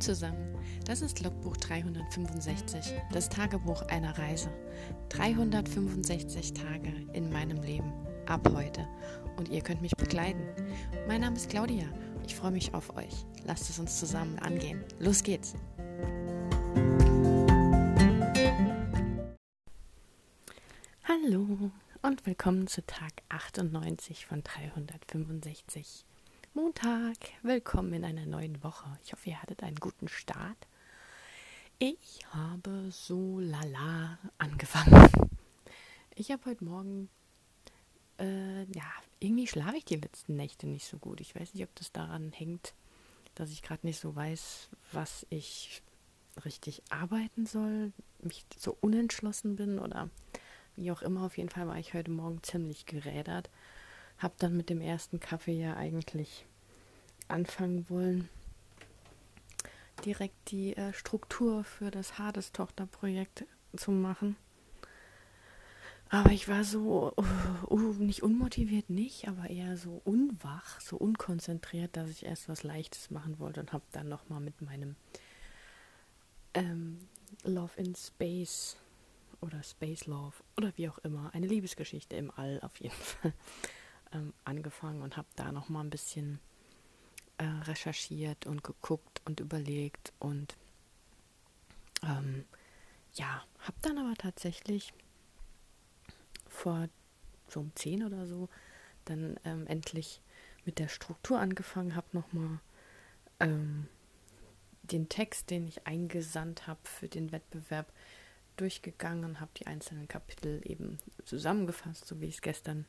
Zusammen, das ist Logbuch 365, das Tagebuch einer Reise. 365 Tage in meinem Leben, ab heute. Und ihr könnt mich begleiten. Mein Name ist Claudia, ich freue mich auf euch. Lasst es uns zusammen angehen. Los geht's! Hallo und willkommen zu Tag 98 von 365. Montag. Willkommen in einer neuen Woche. Ich hoffe, ihr hattet einen guten Start. Ich habe so lala angefangen. Ich habe heute Morgen, äh, ja, irgendwie schlafe ich die letzten Nächte nicht so gut. Ich weiß nicht, ob das daran hängt, dass ich gerade nicht so weiß, was ich richtig arbeiten soll, mich so unentschlossen bin oder wie auch immer. Auf jeden Fall war ich heute Morgen ziemlich gerädert habe dann mit dem ersten Kaffee ja eigentlich anfangen wollen, direkt die äh, Struktur für das Hades-Tochter-Projekt zu machen. Aber ich war so, uh, uh, nicht unmotiviert, nicht, aber eher so unwach, so unkonzentriert, dass ich erst was Leichtes machen wollte und habe dann nochmal mit meinem ähm, Love in Space oder Space Love oder wie auch immer, eine Liebesgeschichte im All auf jeden Fall ähm, angefangen und habe da noch mal ein bisschen äh, recherchiert und geguckt und überlegt und ähm, ja, habe dann aber tatsächlich vor so um 10 oder so dann ähm, endlich mit der Struktur angefangen, habe nochmal ähm, den Text, den ich eingesandt habe für den Wettbewerb, durchgegangen, habe die einzelnen Kapitel eben zusammengefasst, so wie ich es gestern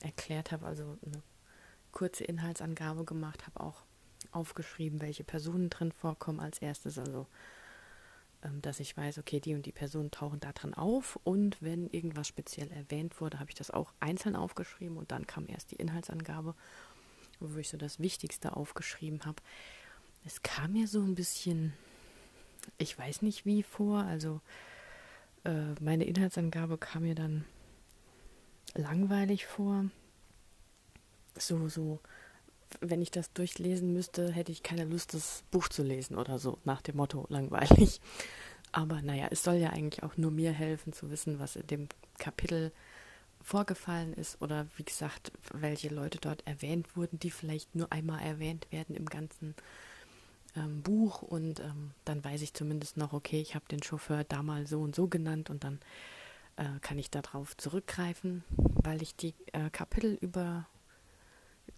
erklärt habe, also eine kurze Inhaltsangabe gemacht, habe auch aufgeschrieben, welche Personen drin vorkommen als erstes, also ähm, dass ich weiß, okay, die und die Personen tauchen da drin auf und wenn irgendwas speziell erwähnt wurde, habe ich das auch einzeln aufgeschrieben und dann kam erst die Inhaltsangabe, wo ich so das Wichtigste aufgeschrieben habe. Es kam mir so ein bisschen, ich weiß nicht wie vor, also äh, meine Inhaltsangabe kam mir dann langweilig vor. So, so, wenn ich das durchlesen müsste, hätte ich keine Lust, das Buch zu lesen oder so, nach dem Motto langweilig. Aber naja, es soll ja eigentlich auch nur mir helfen zu wissen, was in dem Kapitel vorgefallen ist oder wie gesagt, welche Leute dort erwähnt wurden, die vielleicht nur einmal erwähnt werden im ganzen ähm, Buch und ähm, dann weiß ich zumindest noch, okay, ich habe den Chauffeur da mal so und so genannt und dann äh, kann ich darauf zurückgreifen, weil ich die äh, Kapitel über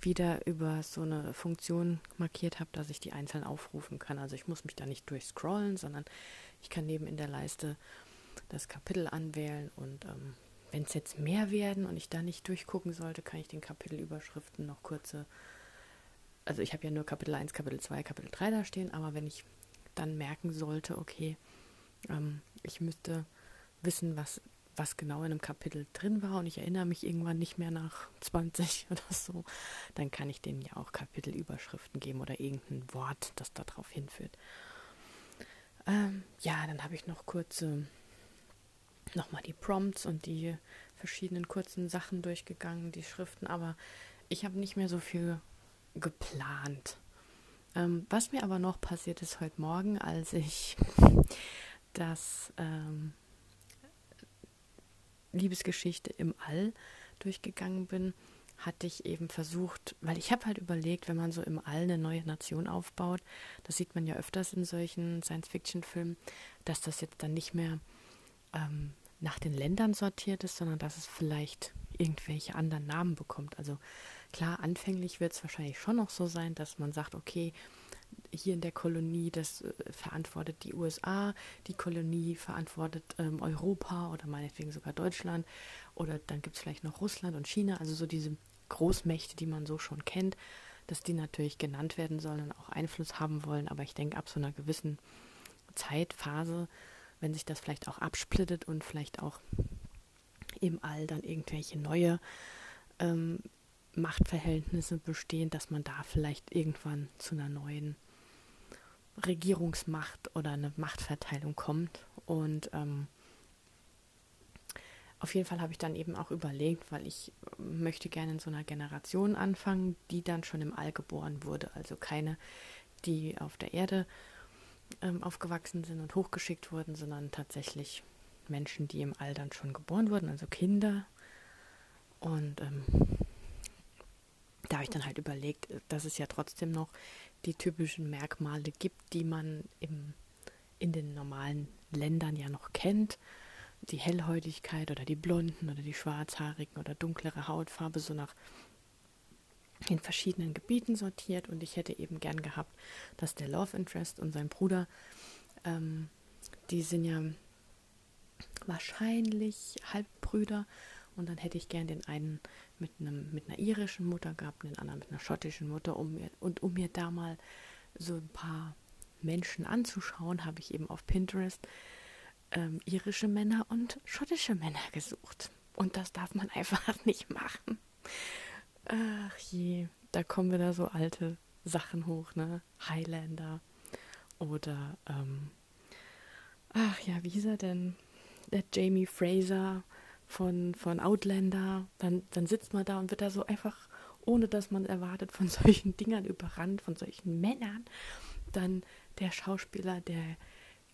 wieder über so eine Funktion markiert habe, dass ich die einzeln aufrufen kann. Also ich muss mich da nicht durchscrollen, sondern ich kann neben in der Leiste das Kapitel anwählen und ähm, wenn es jetzt mehr werden und ich da nicht durchgucken sollte, kann ich den Kapitelüberschriften noch kurze also ich habe ja nur Kapitel 1, Kapitel 2, Kapitel 3 da stehen, aber wenn ich dann merken sollte, okay, ähm, ich müsste wissen, was, was genau in einem Kapitel drin war und ich erinnere mich irgendwann nicht mehr nach 20 oder so, dann kann ich denen ja auch Kapitelüberschriften geben oder irgendein Wort, das darauf hinführt. Ähm, ja, dann habe ich noch kurze, nochmal die Prompts und die verschiedenen kurzen Sachen durchgegangen, die Schriften, aber ich habe nicht mehr so viel geplant. Ähm, was mir aber noch passiert ist heute Morgen, als ich das ähm, Liebesgeschichte im All durchgegangen bin, hatte ich eben versucht, weil ich habe halt überlegt, wenn man so im All eine neue Nation aufbaut, das sieht man ja öfters in solchen Science-Fiction-Filmen, dass das jetzt dann nicht mehr ähm, nach den Ländern sortiert ist, sondern dass es vielleicht irgendwelche anderen Namen bekommt. Also Klar, anfänglich wird es wahrscheinlich schon noch so sein, dass man sagt, okay, hier in der Kolonie, das äh, verantwortet die USA, die Kolonie verantwortet ähm, Europa oder meinetwegen sogar Deutschland oder dann gibt es vielleicht noch Russland und China, also so diese Großmächte, die man so schon kennt, dass die natürlich genannt werden sollen und auch Einfluss haben wollen, aber ich denke, ab so einer gewissen Zeitphase, wenn sich das vielleicht auch absplittet und vielleicht auch im All dann irgendwelche neue ähm, Machtverhältnisse bestehen, dass man da vielleicht irgendwann zu einer neuen Regierungsmacht oder eine Machtverteilung kommt. Und ähm, auf jeden Fall habe ich dann eben auch überlegt, weil ich möchte gerne in so einer Generation anfangen, die dann schon im All geboren wurde. Also keine, die auf der Erde ähm, aufgewachsen sind und hochgeschickt wurden, sondern tatsächlich Menschen, die im All dann schon geboren wurden, also Kinder. Und ähm, da habe ich dann halt überlegt, dass es ja trotzdem noch die typischen Merkmale gibt, die man im, in den normalen Ländern ja noch kennt. Die Hellhäutigkeit oder die Blonden oder die Schwarzhaarigen oder dunklere Hautfarbe, so nach in verschiedenen Gebieten sortiert. Und ich hätte eben gern gehabt, dass der Love Interest und sein Bruder, ähm, die sind ja wahrscheinlich Halbbrüder. Und dann hätte ich gern den einen mit, einem, mit einer irischen Mutter gehabt, den anderen mit einer schottischen Mutter. Um mir, und um mir da mal so ein paar Menschen anzuschauen, habe ich eben auf Pinterest ähm, irische Männer und schottische Männer gesucht. Und das darf man einfach nicht machen. Ach je, da kommen wieder so alte Sachen hoch, ne? Highlander oder ähm, ach ja, wie hieß er denn? Der Jamie Fraser von, von Outlander. Dann, dann sitzt man da und wird da so einfach, ohne dass man erwartet, von solchen Dingern überrannt, von solchen Männern. Dann der Schauspieler, der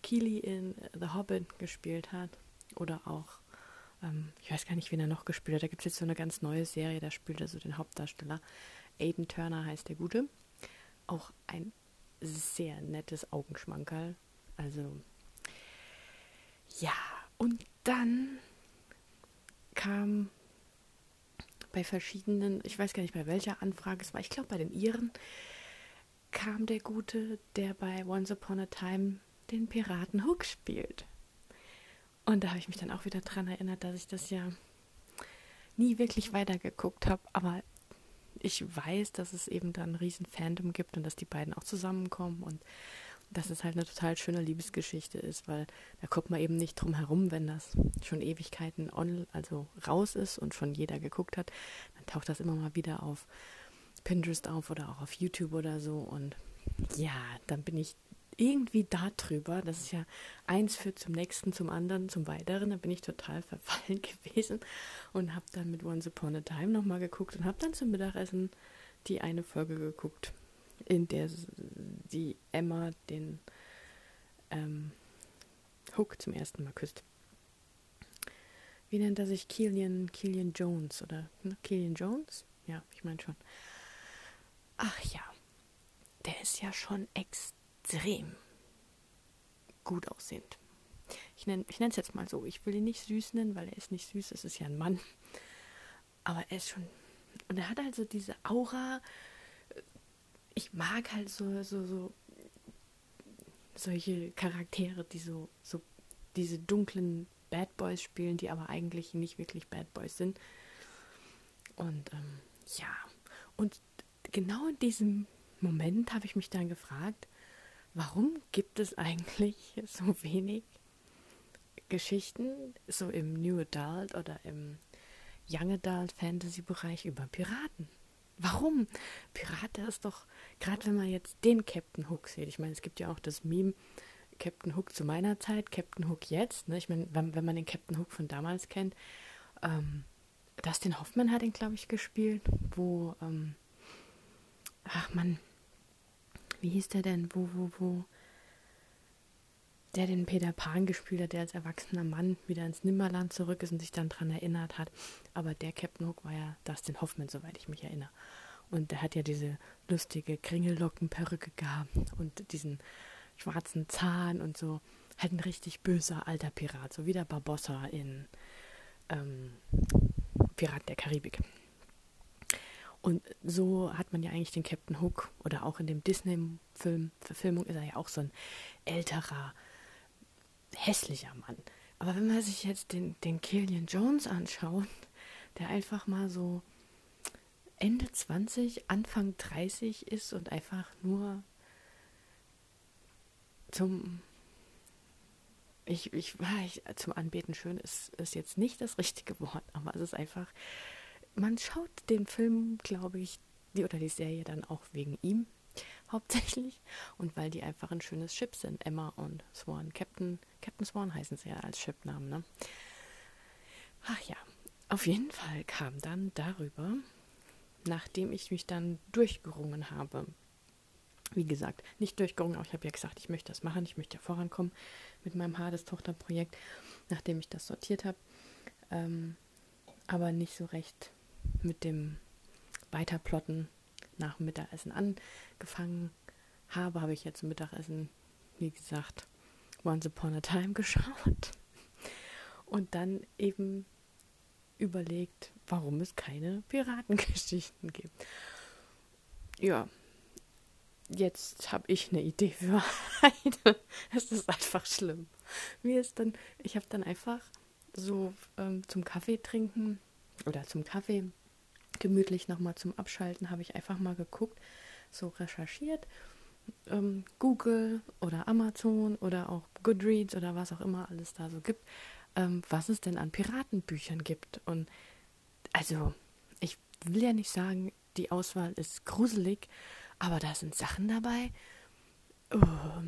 Keely in The Hobbit gespielt hat. Oder auch, ähm, ich weiß gar nicht, wen er noch gespielt hat. Da gibt es jetzt so eine ganz neue Serie, da spielt er so den Hauptdarsteller. Aiden Turner heißt der Gute. Auch ein sehr nettes Augenschmankerl. Also, ja. Und dann kam bei verschiedenen, ich weiß gar nicht bei welcher Anfrage es war, ich glaube bei den Iren, kam der Gute, der bei Once Upon a Time den Piraten Hook spielt. Und da habe ich mich dann auch wieder daran erinnert, dass ich das ja nie wirklich weitergeguckt habe, aber ich weiß, dass es eben da ein riesen Fandom gibt und dass die beiden auch zusammenkommen und dass es halt eine total schöne Liebesgeschichte ist, weil da kommt man eben nicht drum herum, wenn das schon Ewigkeiten on, also raus ist und schon jeder geguckt hat, dann taucht das immer mal wieder auf Pinterest auf oder auch auf YouTube oder so und ja, dann bin ich irgendwie da drüber. Das ist ja eins führt zum nächsten, zum anderen, zum weiteren. Da bin ich total verfallen gewesen und habe dann mit Once Upon a Time nochmal geguckt und habe dann zum Mittagessen die eine Folge geguckt in der die Emma den ähm, Hook zum ersten Mal küsst. Wie nennt er sich? Killian, Killian Jones oder ne? Killian Jones? Ja, ich meine schon. Ach ja, der ist ja schon extrem gut aussehend. Ich nenne ich es jetzt mal so. Ich will ihn nicht süß nennen, weil er ist nicht süß, es ist ja ein Mann. Aber er ist schon. Und er hat also diese Aura ich mag halt so, so, so solche Charaktere, die so, so diese dunklen Bad Boys spielen, die aber eigentlich nicht wirklich Bad Boys sind. Und ähm, ja, und genau in diesem Moment habe ich mich dann gefragt, warum gibt es eigentlich so wenig Geschichten, so im New Adult oder im Young Adult Fantasy Bereich über Piraten? Warum? Pirate ist doch, gerade wenn man jetzt den Captain Hook sieht, ich meine, es gibt ja auch das Meme Captain Hook zu meiner Zeit, Captain Hook jetzt, ne? ich meine, wenn, wenn man den Captain Hook von damals kennt, ähm, Dustin Hoffman hat ihn, glaube ich, gespielt, wo, ähm, ach man, wie hieß der denn, wo, wo, wo, der den Peter Pan gespielt hat, der als erwachsener Mann wieder ins Nimmerland zurück ist und sich dann daran erinnert hat. Aber der Captain Hook war ja Dustin Hoffman, soweit ich mich erinnere. Und der hat ja diese lustige Kringellockenperücke gehabt und diesen schwarzen Zahn und so. Halt ein richtig böser alter Pirat, so wie der Barbossa in ähm, Pirat der Karibik. Und so hat man ja eigentlich den Captain Hook oder auch in dem Disney-Film, Verfilmung ist er ja auch so ein älterer, hässlicher Mann. Aber wenn man sich jetzt den, den Killian Jones anschaut, der einfach mal so Ende 20, Anfang 30 ist und einfach nur zum ich, ich, ich zum Anbeten schön ist, ist jetzt nicht das richtige Wort, aber es ist einfach, man schaut den Film, glaube ich, die oder die Serie dann auch wegen ihm hauptsächlich und weil die einfach ein schönes Schiff sind, Emma und Swan. Captain, Captain Swan heißen sie ja als Shipnamen, ne? Ach ja, auf jeden Fall kam dann darüber, nachdem ich mich dann durchgerungen habe, wie gesagt, nicht durchgerungen, aber ich habe ja gesagt, ich möchte das machen, ich möchte ja vorankommen mit meinem Hades-Tochter-Projekt, nachdem ich das sortiert habe. Ähm, aber nicht so recht mit dem Weiterplotten nach dem Mittagessen angefangen habe, habe ich jetzt zum Mittagessen, wie gesagt, Once Upon a Time geschaut und dann eben überlegt, warum es keine Piratengeschichten gibt. Ja, jetzt habe ich eine Idee für eine. Es ist einfach schlimm. Mir ist dann, ich habe dann einfach so ähm, zum Kaffee trinken oder zum Kaffee gemütlich nochmal zum Abschalten, habe ich einfach mal geguckt, so recherchiert. Ähm, Google oder Amazon oder auch Goodreads oder was auch immer alles da so gibt, ähm, was es denn an Piratenbüchern gibt. Und also, ich will ja nicht sagen, die Auswahl ist gruselig, aber da sind Sachen dabei. Oh,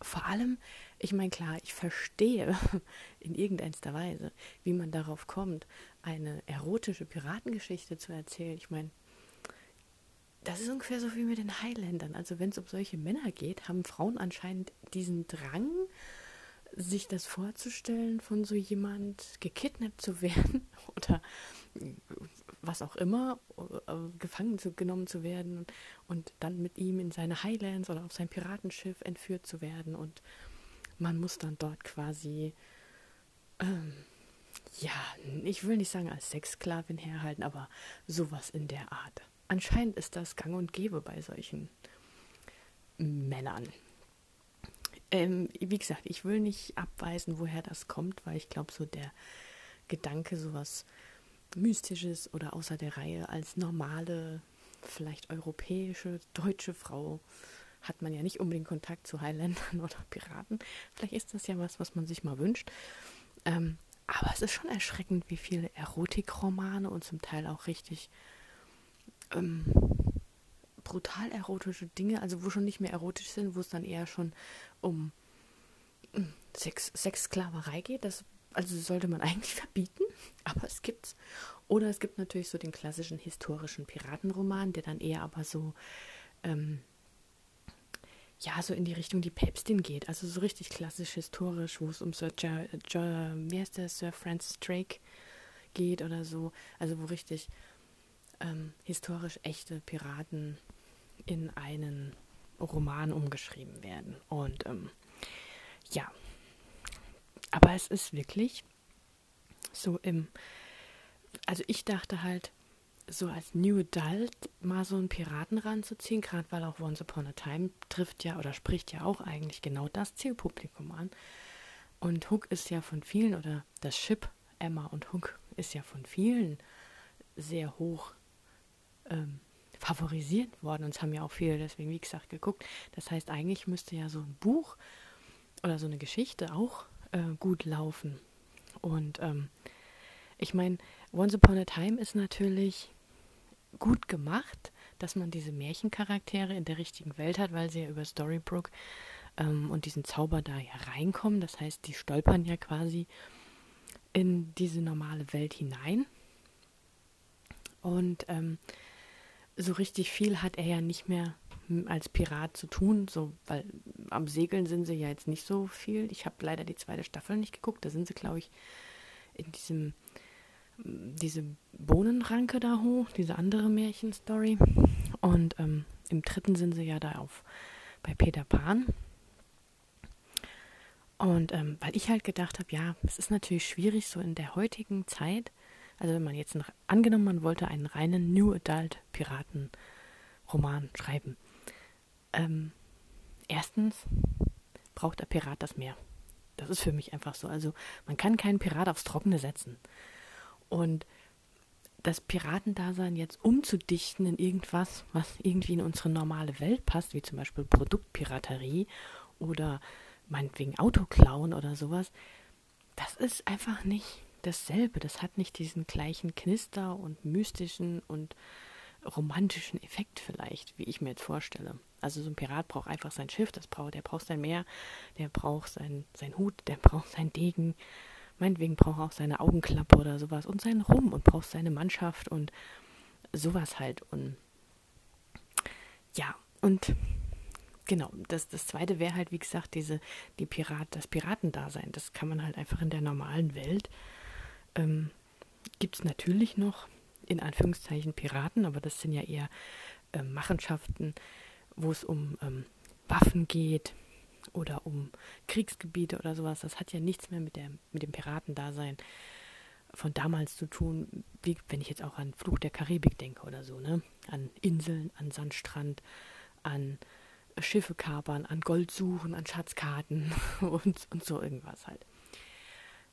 vor allem, ich meine, klar, ich verstehe in irgendeiner Weise, wie man darauf kommt, eine erotische Piratengeschichte zu erzählen. Ich meine, das ist ungefähr so wie mit den Highlandern. Also wenn es um solche Männer geht, haben Frauen anscheinend diesen Drang, sich das vorzustellen, von so jemand gekidnappt zu werden oder was auch immer, äh, gefangen zu, genommen zu werden und dann mit ihm in seine Highlands oder auf sein Piratenschiff entführt zu werden. Und man muss dann dort quasi, ähm, ja, ich will nicht sagen als Sexsklavin herhalten, aber sowas in der Art. Anscheinend ist das gang und gäbe bei solchen Männern. Ähm, wie gesagt, ich will nicht abweisen, woher das kommt, weil ich glaube, so der Gedanke, sowas Mystisches oder außer der Reihe als normale, vielleicht europäische, deutsche Frau hat man ja nicht unbedingt Kontakt zu Highlandern oder Piraten. Vielleicht ist das ja was, was man sich mal wünscht. Ähm, aber es ist schon erschreckend, wie viele Erotikromane und zum Teil auch richtig ähm, brutal erotische Dinge, also wo schon nicht mehr erotisch sind, wo es dann eher schon um hm, Sex, Sexsklaverei geht. Das also sollte man eigentlich verbieten, aber es gibt's. Oder es gibt natürlich so den klassischen historischen Piratenroman, der dann eher aber so, ähm, ja, so in die Richtung die Päpstin geht. Also so richtig klassisch historisch, wo es um Sir, ja, ja, wie heißt der, Sir Francis Drake geht oder so. Also wo richtig ähm, historisch echte Piraten in einen Roman umgeschrieben werden. Und ähm, ja, aber es ist wirklich so im, also ich dachte halt, so als New Adult mal so einen Piraten ranzuziehen, gerade weil auch Once Upon a Time trifft ja oder spricht ja auch eigentlich genau das Zielpublikum an. Und Hook ist ja von vielen, oder das Ship Emma und Hook ist ja von vielen sehr hoch ähm, favorisiert worden. Und es haben ja auch viele deswegen, wie gesagt, geguckt. Das heißt, eigentlich müsste ja so ein Buch oder so eine Geschichte auch äh, gut laufen. Und ähm, ich meine, Once Upon a Time ist natürlich gut gemacht, dass man diese Märchencharaktere in der richtigen Welt hat, weil sie ja über Storybrooke ähm, und diesen Zauber da ja reinkommen. Das heißt, die stolpern ja quasi in diese normale Welt hinein. Und ähm, so richtig viel hat er ja nicht mehr als Pirat zu tun, so, weil am Segeln sind sie ja jetzt nicht so viel. Ich habe leider die zweite Staffel nicht geguckt. Da sind sie, glaube ich, in diesem diese Bohnenranke da hoch, diese andere Märchenstory. Und ähm, im dritten sind sie ja da auf bei Peter Pan. Und ähm, weil ich halt gedacht habe, ja, es ist natürlich schwierig, so in der heutigen Zeit, also wenn man jetzt noch, angenommen, man wollte einen reinen New Adult Piraten Roman schreiben, ähm, erstens braucht der Pirat das Meer. Das ist für mich einfach so. Also man kann keinen Pirat aufs Trockene setzen. Und das Piratendasein jetzt umzudichten in irgendwas, was irgendwie in unsere normale Welt passt, wie zum Beispiel Produktpiraterie oder meinetwegen Autoklauen oder sowas, das ist einfach nicht dasselbe. Das hat nicht diesen gleichen Knister und mystischen und romantischen Effekt vielleicht, wie ich mir jetzt vorstelle. Also so ein Pirat braucht einfach sein Schiff, das braucht, der braucht sein Meer, der braucht sein, sein Hut, der braucht sein Degen, meinetwegen braucht er auch seine Augenklappe oder sowas und seinen Rum und braucht seine Mannschaft und sowas halt. Und ja, und genau, das, das zweite wäre halt, wie gesagt, diese, die Pirat, das Piratendasein. Das kann man halt einfach in der normalen Welt. Ähm, Gibt es natürlich noch in Anführungszeichen Piraten, aber das sind ja eher äh, Machenschaften, wo es um ähm, Waffen geht oder um Kriegsgebiete oder sowas. Das hat ja nichts mehr mit, der, mit dem Piratendasein von damals zu tun, wie wenn ich jetzt auch an Fluch der Karibik denke oder so, ne? An Inseln, an Sandstrand, an Schiffe kapern, an Gold suchen, an Schatzkarten und, und so irgendwas halt.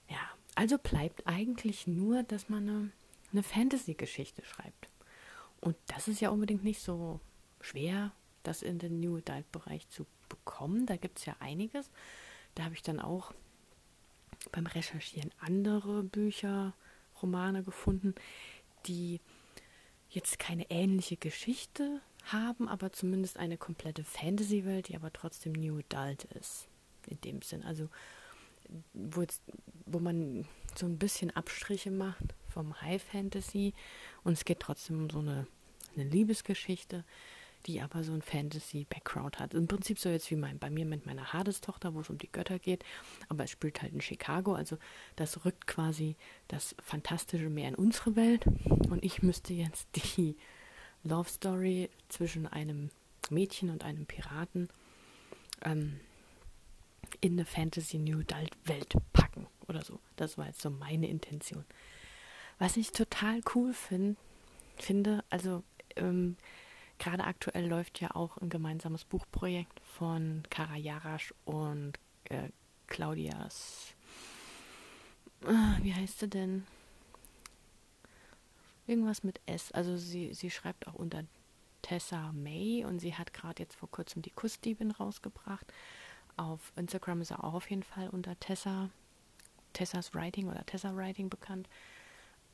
Ja, also bleibt eigentlich nur, dass man eine, eine Fantasy-Geschichte schreibt. Und das ist ja unbedingt nicht so schwer, das in den New Adult-Bereich zu bekommen. Da gibt es ja einiges. Da habe ich dann auch beim Recherchieren andere Bücher, Romane gefunden, die jetzt keine ähnliche Geschichte haben, aber zumindest eine komplette Fantasy-Welt, die aber trotzdem New Adult ist. In dem Sinn. Also, wo, jetzt, wo man so ein bisschen Abstriche macht vom High Fantasy und es geht trotzdem um so eine, eine Liebesgeschichte, die aber so ein Fantasy-Background hat. Im Prinzip so jetzt wie mein, bei mir mit meiner Hades-Tochter, wo es um die Götter geht, aber es spielt halt in Chicago, also das rückt quasi das Fantastische mehr in unsere Welt und ich müsste jetzt die Love Story zwischen einem Mädchen und einem Piraten ähm, in eine Fantasy New Adult Welt packen oder so. Das war jetzt so meine Intention. Was ich total cool find, finde, also ähm, gerade aktuell läuft ja auch ein gemeinsames Buchprojekt von Kara Jarasch und äh, Claudias. Äh, wie heißt sie denn? Irgendwas mit S. Also sie, sie schreibt auch unter Tessa May und sie hat gerade jetzt vor kurzem die Kussdiebin rausgebracht. Auf Instagram ist er auch auf jeden Fall unter Tessa, Tessas Writing oder Tessa Writing bekannt.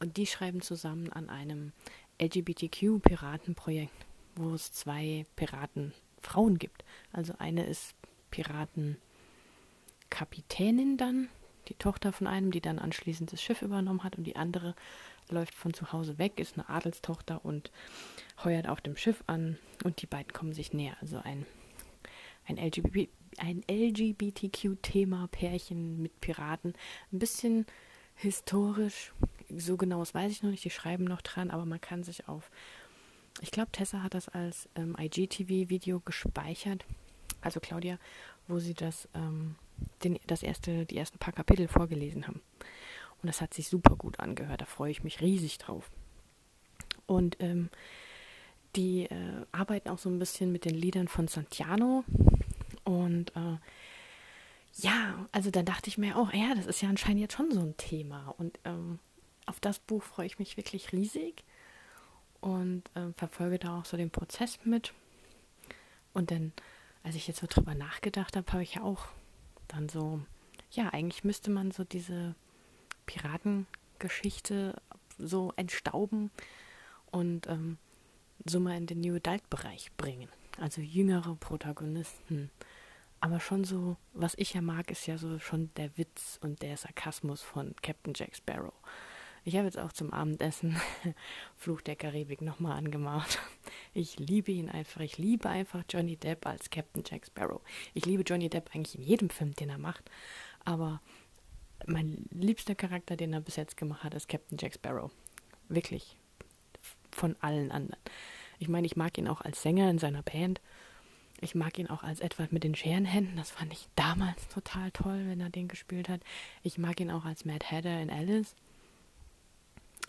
Und die schreiben zusammen an einem LGBTQ-Piratenprojekt, wo es zwei Piratenfrauen gibt. Also eine ist Piratenkapitänin dann, die Tochter von einem, die dann anschließend das Schiff übernommen hat und die andere läuft von zu Hause weg, ist eine Adelstochter und heuert auf dem Schiff an und die beiden kommen sich näher. Also ein, ein, LGBT, ein LGBTQ-Thema, Pärchen mit Piraten. Ein bisschen historisch, so genau das weiß ich noch nicht, die schreiben noch dran, aber man kann sich auf, ich glaube, Tessa hat das als ähm, IGTV-Video gespeichert, also Claudia, wo sie das, ähm, den, das erste, die ersten paar Kapitel vorgelesen haben. Und das hat sich super gut angehört. Da freue ich mich riesig drauf. Und ähm, die äh, arbeiten auch so ein bisschen mit den Liedern von Santiano. Und äh, ja, also dann dachte ich mir auch, ja, das ist ja anscheinend jetzt schon so ein Thema. Und ähm, auf das Buch freue ich mich wirklich riesig und äh, verfolge da auch so den Prozess mit. Und dann, als ich jetzt so drüber nachgedacht habe, habe ich ja auch dann so, ja, eigentlich müsste man so diese Piratengeschichte so entstauben und ähm, so mal in den New Adult-Bereich bringen. Also jüngere Protagonisten. Aber schon so, was ich ja mag, ist ja so schon der Witz und der Sarkasmus von Captain Jack Sparrow. Ich habe jetzt auch zum Abendessen Fluch der Karibik nochmal angemacht. Ich liebe ihn einfach. Ich liebe einfach Johnny Depp als Captain Jack Sparrow. Ich liebe Johnny Depp eigentlich in jedem Film, den er macht. Aber mein liebster Charakter, den er bis jetzt gemacht hat, ist Captain Jack Sparrow. Wirklich. Von allen anderen. Ich meine, ich mag ihn auch als Sänger in seiner Band. Ich mag ihn auch als Edward mit den Scherenhänden. Das fand ich damals total toll, wenn er den gespielt hat. Ich mag ihn auch als Mad Hatter in Alice.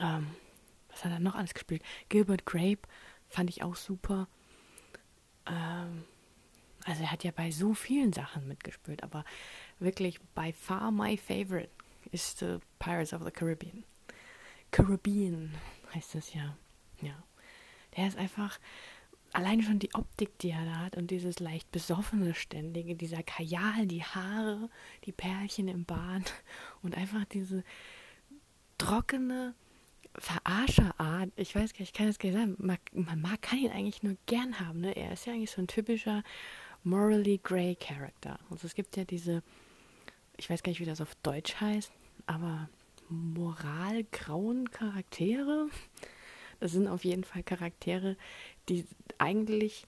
Ähm, was hat er noch alles gespielt? Gilbert Grape fand ich auch super. Ähm, also er hat ja bei so vielen Sachen mitgespielt, aber wirklich by far my favorite ist The Pirates of the Caribbean. Caribbean heißt es ja. Ja. Der ist einfach allein schon die Optik, die er da hat und dieses leicht besoffene ständige, dieser Kajal, die Haare, die Perlchen im Bart und einfach diese trockene Verarscherart. Ich weiß gar nicht, ich kann es gar nicht sagen. Man, man mag, kann ihn eigentlich nur gern haben. Ne? Er ist ja eigentlich so ein typischer morally grey Character. Also es gibt ja diese, ich weiß gar nicht, wie das auf Deutsch heißt, aber moralgrauen Charaktere. Das sind auf jeden Fall Charaktere, die eigentlich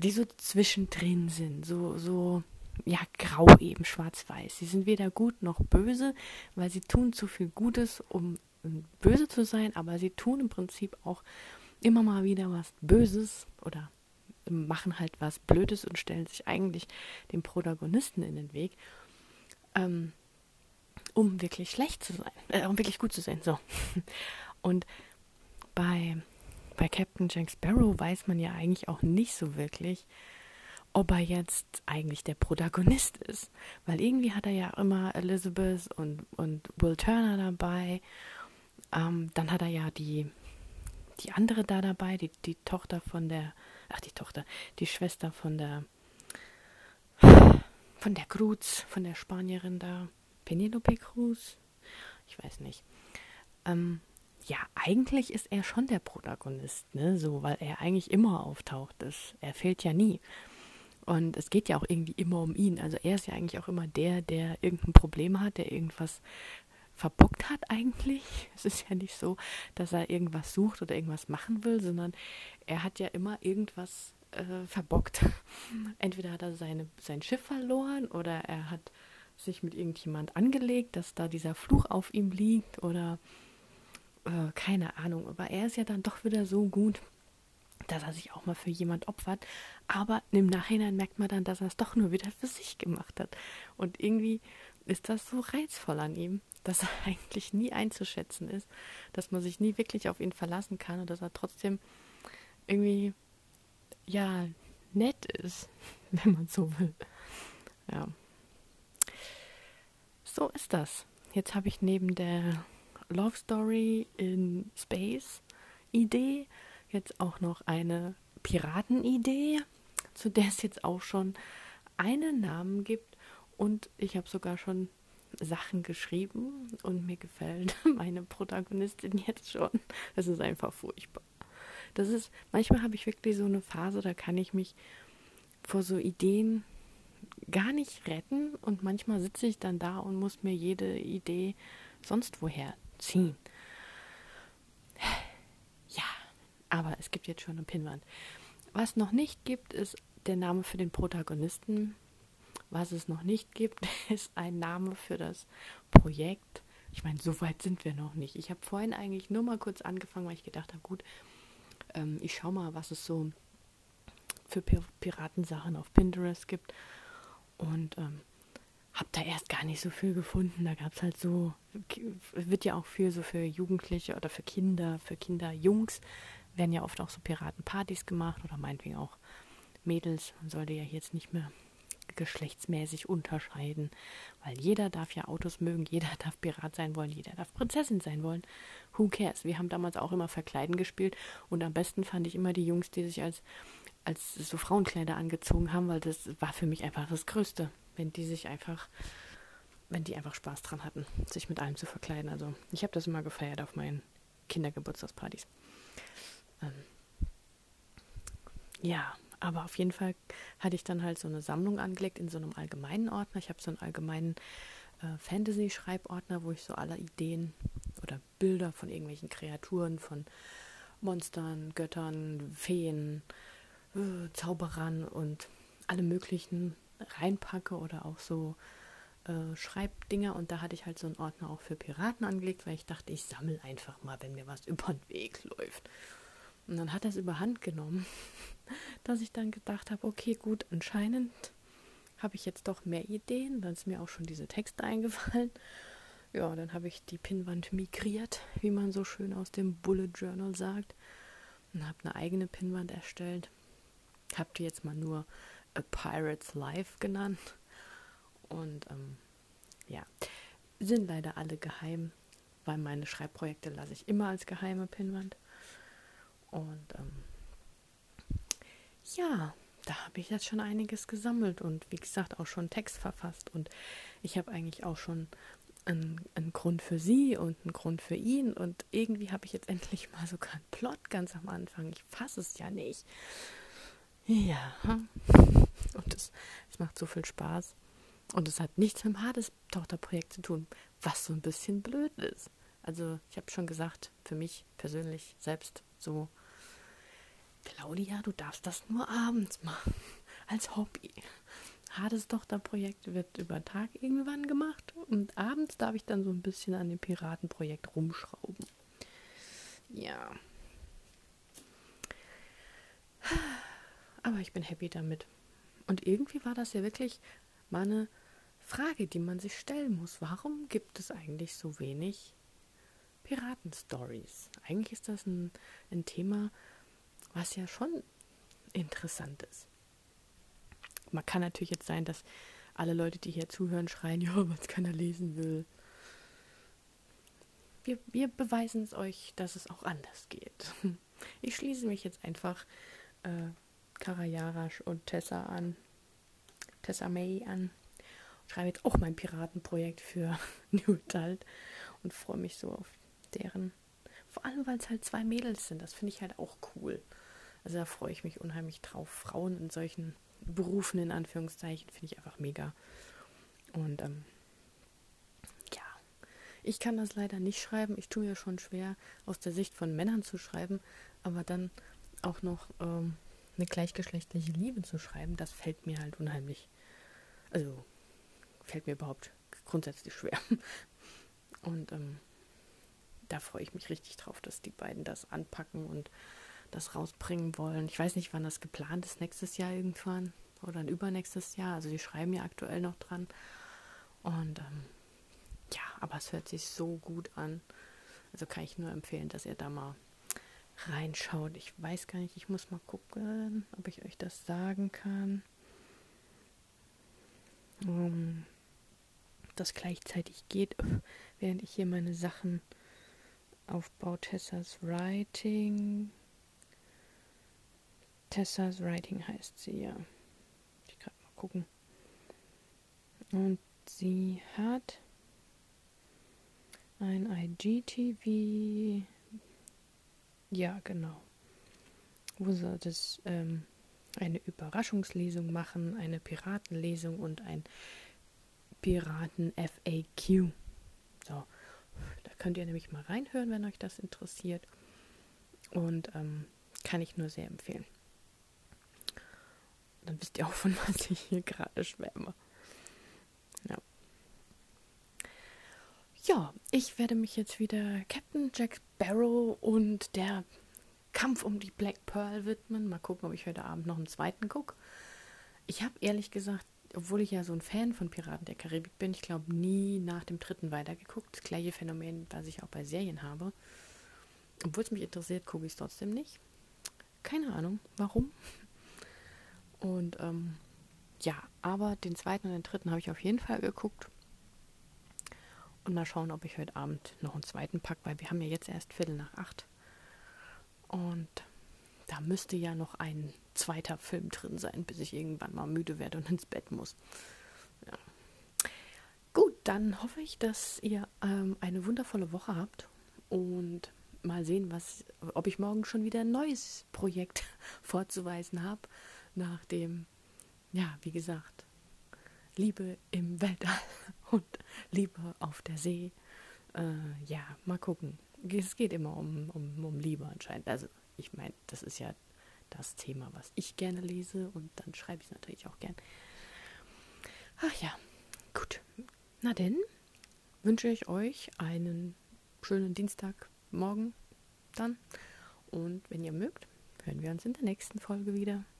die so zwischendrin sind, so, so, ja, grau eben, schwarz-weiß. Sie sind weder gut noch böse, weil sie tun zu viel Gutes, um böse zu sein, aber sie tun im Prinzip auch immer mal wieder was Böses oder machen halt was Blödes und stellen sich eigentlich dem Protagonisten in den Weg, ähm, um wirklich schlecht zu sein, äh, um wirklich gut zu sein. So. Und bei, bei Captain Jack Sparrow weiß man ja eigentlich auch nicht so wirklich, ob er jetzt eigentlich der Protagonist ist. Weil irgendwie hat er ja immer Elizabeth und, und Will Turner dabei. Ähm, dann hat er ja die, die andere da dabei, die, die Tochter von der, ach die Tochter, die Schwester von der, von der Cruz, von der Spanierin da, Penelope Cruz, ich weiß nicht. Ähm, ja, eigentlich ist er schon der Protagonist, ne, so, weil er eigentlich immer auftaucht ist. Er fehlt ja nie. Und es geht ja auch irgendwie immer um ihn. Also er ist ja eigentlich auch immer der, der irgendein Problem hat, der irgendwas verbockt hat eigentlich. Es ist ja nicht so, dass er irgendwas sucht oder irgendwas machen will, sondern er hat ja immer irgendwas äh, verbockt. Entweder hat er seine, sein Schiff verloren oder er hat sich mit irgendjemand angelegt, dass da dieser Fluch auf ihm liegt oder äh, keine Ahnung. Aber er ist ja dann doch wieder so gut, dass er sich auch mal für jemand opfert. Aber im Nachhinein merkt man dann, dass er es doch nur wieder für sich gemacht hat. Und irgendwie ist das so reizvoll an ihm, dass er eigentlich nie einzuschätzen ist, dass man sich nie wirklich auf ihn verlassen kann und dass er trotzdem irgendwie, ja, nett ist, wenn man so will. Ja. So ist das. Jetzt habe ich neben der Love Story in Space Idee jetzt auch noch eine Piratenidee, zu der es jetzt auch schon einen Namen gibt und ich habe sogar schon Sachen geschrieben und mir gefällt meine Protagonistin jetzt schon. Das ist einfach furchtbar. Das ist, manchmal habe ich wirklich so eine Phase, da kann ich mich vor so Ideen gar nicht retten und manchmal sitze ich dann da und muss mir jede Idee sonst woher ziehen. Ja, aber es gibt jetzt schon eine Pinnwand. Was noch nicht gibt, ist der Name für den Protagonisten. Was es noch nicht gibt, ist ein Name für das Projekt. Ich meine, so weit sind wir noch nicht. Ich habe vorhin eigentlich nur mal kurz angefangen, weil ich gedacht habe, gut, ähm, ich schaue mal, was es so für Piratensachen auf Pinterest gibt. Und ähm, habe da erst gar nicht so viel gefunden. Da gab es halt so, wird ja auch viel so für Jugendliche oder für Kinder, für Kinder, Jungs, werden ja oft auch so Piratenpartys gemacht oder meinetwegen auch Mädels. Man sollte ja jetzt nicht mehr geschlechtsmäßig unterscheiden, weil jeder darf ja Autos mögen, jeder darf Pirat sein wollen, jeder darf Prinzessin sein wollen. Who cares? Wir haben damals auch immer Verkleiden gespielt und am besten fand ich immer die Jungs, die sich als als so Frauenkleider angezogen haben, weil das war für mich einfach das Größte, wenn die sich einfach, wenn die einfach Spaß dran hatten, sich mit allem zu verkleiden. Also ich habe das immer gefeiert auf meinen Kindergeburtstagspartys. Ähm, ja, aber auf jeden Fall hatte ich dann halt so eine Sammlung angelegt in so einem allgemeinen Ordner. Ich habe so einen allgemeinen äh, Fantasy-Schreibordner, wo ich so alle Ideen oder Bilder von irgendwelchen Kreaturen, von Monstern, Göttern, Feen, äh, Zauberern und alle möglichen reinpacke oder auch so äh, Schreibdinger. Und da hatte ich halt so einen Ordner auch für Piraten angelegt, weil ich dachte, ich sammle einfach mal, wenn mir was über den Weg läuft. Und dann hat er es überhand genommen, dass ich dann gedacht habe, okay, gut, anscheinend habe ich jetzt doch mehr Ideen. Dann ist mir auch schon diese Texte eingefallen. Ja, dann habe ich die Pinnwand migriert, wie man so schön aus dem Bullet Journal sagt. Und habe eine eigene Pinnwand erstellt habe die jetzt mal nur A Pirate's Life genannt. Und ähm, ja, sind leider alle geheim, weil meine Schreibprojekte lasse ich immer als geheime Pinwand. Und ähm, ja, da habe ich jetzt schon einiges gesammelt und wie gesagt auch schon Text verfasst. Und ich habe eigentlich auch schon einen, einen, Grund für sie und einen Grund für ihn. Und irgendwie habe ich jetzt endlich mal sogar einen Plot ganz am Anfang. Ich fasse es ja nicht. Ja. Und es, es macht so viel Spaß. Und es hat nichts mit dem Hades-Tochterprojekt zu tun, was so ein bisschen blöd ist. Also, ich habe schon gesagt, für mich persönlich selbst so, Claudia, du darfst das nur abends machen, als Hobby. Hartes Tochterprojekt wird über Tag irgendwann gemacht und abends darf ich dann so ein bisschen an dem Piratenprojekt rumschrauben. Ja. Aber ich bin happy damit. Und irgendwie war das ja wirklich mal eine Frage, die man sich stellen muss. Warum gibt es eigentlich so wenig Piraten-Stories? Eigentlich ist das ein, ein Thema, was ja schon interessant ist. Man kann natürlich jetzt sein, dass alle Leute, die hier zuhören, schreien, ja, was keiner lesen will. Wir, wir beweisen es euch, dass es auch anders geht. Ich schließe mich jetzt einfach äh, Karajarasch und Tessa an, Tessa May an. Schreibe jetzt auch mein Piratenprojekt für New Adult und freue mich so auf deren. Vor allem, weil es halt zwei Mädels sind. Das finde ich halt auch cool. Also da freue ich mich unheimlich drauf. Frauen in solchen Berufen, in Anführungszeichen, finde ich einfach mega. Und ähm, ja, ich kann das leider nicht schreiben. Ich tue mir schon schwer, aus der Sicht von Männern zu schreiben, aber dann auch noch ähm, eine gleichgeschlechtliche Liebe zu schreiben, das fällt mir halt unheimlich. Also fällt mir überhaupt grundsätzlich schwer. Und ähm, da freue ich mich richtig drauf, dass die beiden das anpacken und das rausbringen wollen. Ich weiß nicht, wann das geplant ist, nächstes Jahr irgendwann oder ein übernächstes Jahr. Also die schreiben ja aktuell noch dran. Und ähm, ja, aber es hört sich so gut an. Also kann ich nur empfehlen, dass ihr da mal reinschaut. Ich weiß gar nicht, ich muss mal gucken, ob ich euch das sagen kann. Um, ähm, das gleichzeitig geht, während ich hier meine Sachen aufbaue. Tessas Writing. Tessas Writing heißt sie ja. Ich kann mal gucken. Und sie hat ein IGTV. Ja, genau. Wo sie das ähm, eine Überraschungslesung machen, eine Piratenlesung und ein Piraten-FAQ. So, da könnt ihr nämlich mal reinhören, wenn euch das interessiert. Und ähm, kann ich nur sehr empfehlen. Wisst ihr auch, von was ich hier gerade schwärme. Ja. Ja, ich werde mich jetzt wieder Captain Jack Sparrow und der Kampf um die Black Pearl widmen. Mal gucken, ob ich heute Abend noch einen zweiten gucke. Ich habe ehrlich gesagt, obwohl ich ja so ein Fan von Piraten der Karibik bin, ich glaube nie nach dem dritten weitergeguckt. Das gleiche Phänomen, was ich auch bei Serien habe. Obwohl es mich interessiert, gucke ich es trotzdem nicht. Keine Ahnung, warum. Und ähm, ja, aber den zweiten und den dritten habe ich auf jeden Fall geguckt. Und mal schauen, ob ich heute Abend noch einen zweiten pack, weil wir haben ja jetzt erst Viertel nach acht. Und da müsste ja noch ein zweiter Film drin sein, bis ich irgendwann mal müde werde und ins Bett muss. Ja. Gut, dann hoffe ich, dass ihr ähm, eine wundervolle Woche habt und mal sehen, was, ob ich morgen schon wieder ein neues Projekt vorzuweisen habe nach dem, ja, wie gesagt, Liebe im Weltall und Liebe auf der See. Äh, ja, mal gucken. Es geht immer um, um, um Liebe anscheinend. Also ich meine, das ist ja das Thema, was ich gerne lese und dann schreibe ich es natürlich auch gern. Ach ja, gut. Na denn, wünsche ich euch einen schönen Dienstagmorgen dann. Und wenn ihr mögt, hören wir uns in der nächsten Folge wieder.